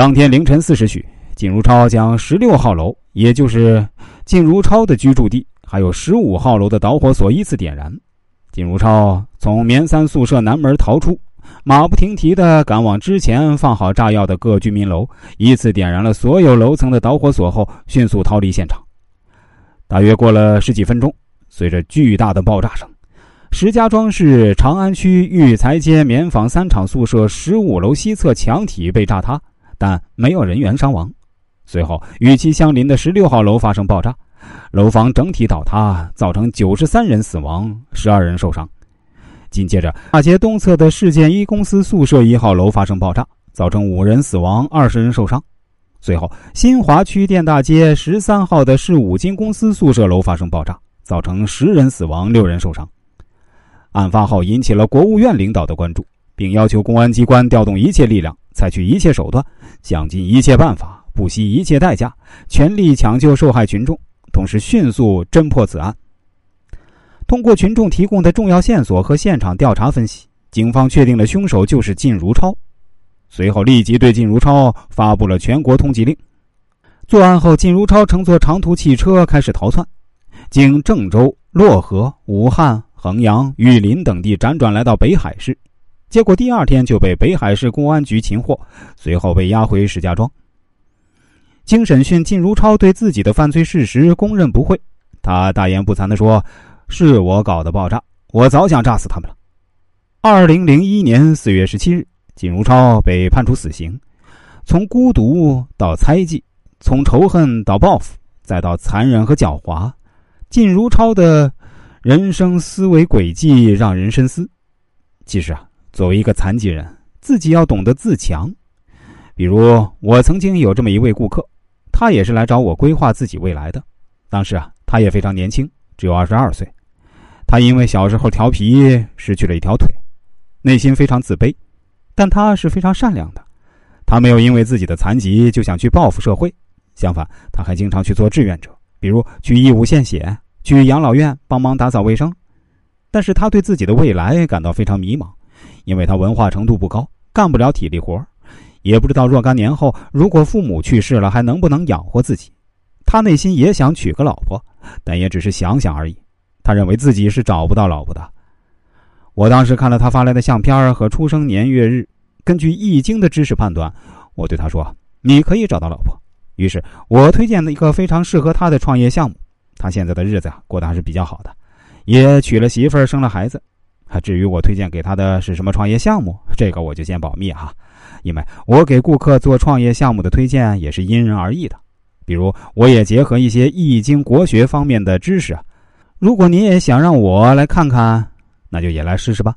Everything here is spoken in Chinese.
当天凌晨四时许，靳如超将十六号楼，也就是靳如超的居住地，还有十五号楼的导火索依次点燃。靳如超从棉三宿舍南门逃出，马不停蹄地赶往之前放好炸药的各居民楼，依次点燃了所有楼层的导火索后，迅速逃离现场。大约过了十几分钟，随着巨大的爆炸声，石家庄市长安区育才街棉纺三厂宿舍十五楼西侧墙体被炸塌，但没有人员伤亡。随后，与其相邻的十六号楼发生爆炸。楼房整体倒塌，造成九十三人死亡，十二人受伤。紧接着，大街东侧的市建一公司宿舍一号楼发生爆炸，造成五人死亡，二十人受伤。随后，新华区电大街十三号的市五金公司宿舍楼发生爆炸，造成十人死亡，六人受伤。案发后，引起了国务院领导的关注，并要求公安机关调动一切力量，采取一切手段，想尽一切办法，不惜一切代价，全力抢救受害群众。同时，迅速侦破此案。通过群众提供的重要线索和现场调查分析，警方确定了凶手就是靳如超。随后，立即对靳如超发布了全国通缉令。作案后，靳如超乘坐长途汽车开始逃窜，经郑州、漯河、武汉、衡阳、玉林等地辗转来到北海市，结果第二天就被北海市公安局擒获，随后被押回石家庄。经审讯，靳如超对自己的犯罪事实供认不讳。他大言不惭地说：“是我搞的爆炸，我早想炸死他们了。”二零零一年四月十七日，靳如超被判处死刑。从孤独到猜忌，从仇恨到报复，再到残忍和狡猾，靳如超的人生思维轨迹让人深思。其实啊，作为一个残疾人，自己要懂得自强。比如，我曾经有这么一位顾客。他也是来找我规划自己未来的。当时啊，他也非常年轻，只有二十二岁。他因为小时候调皮，失去了一条腿，内心非常自卑。但他是非常善良的，他没有因为自己的残疾就想去报复社会。相反，他还经常去做志愿者，比如去义务献血，去养老院帮忙打扫卫生。但是他对自己的未来感到非常迷茫，因为他文化程度不高，干不了体力活。也不知道若干年后，如果父母去世了，还能不能养活自己？他内心也想娶个老婆，但也只是想想而已。他认为自己是找不到老婆的。我当时看了他发来的相片和出生年月日，根据《易经》的知识判断，我对他说：“你可以找到老婆。”于是我推荐了一个非常适合他的创业项目。他现在的日子啊，过得还是比较好的，也娶了媳妇儿，生了孩子。至于我推荐给他的是什么创业项目，这个我就先保密哈。因为我给顾客做创业项目的推荐也是因人而异的，比如我也结合一些易经国学方面的知识，如果您也想让我来看看，那就也来试试吧。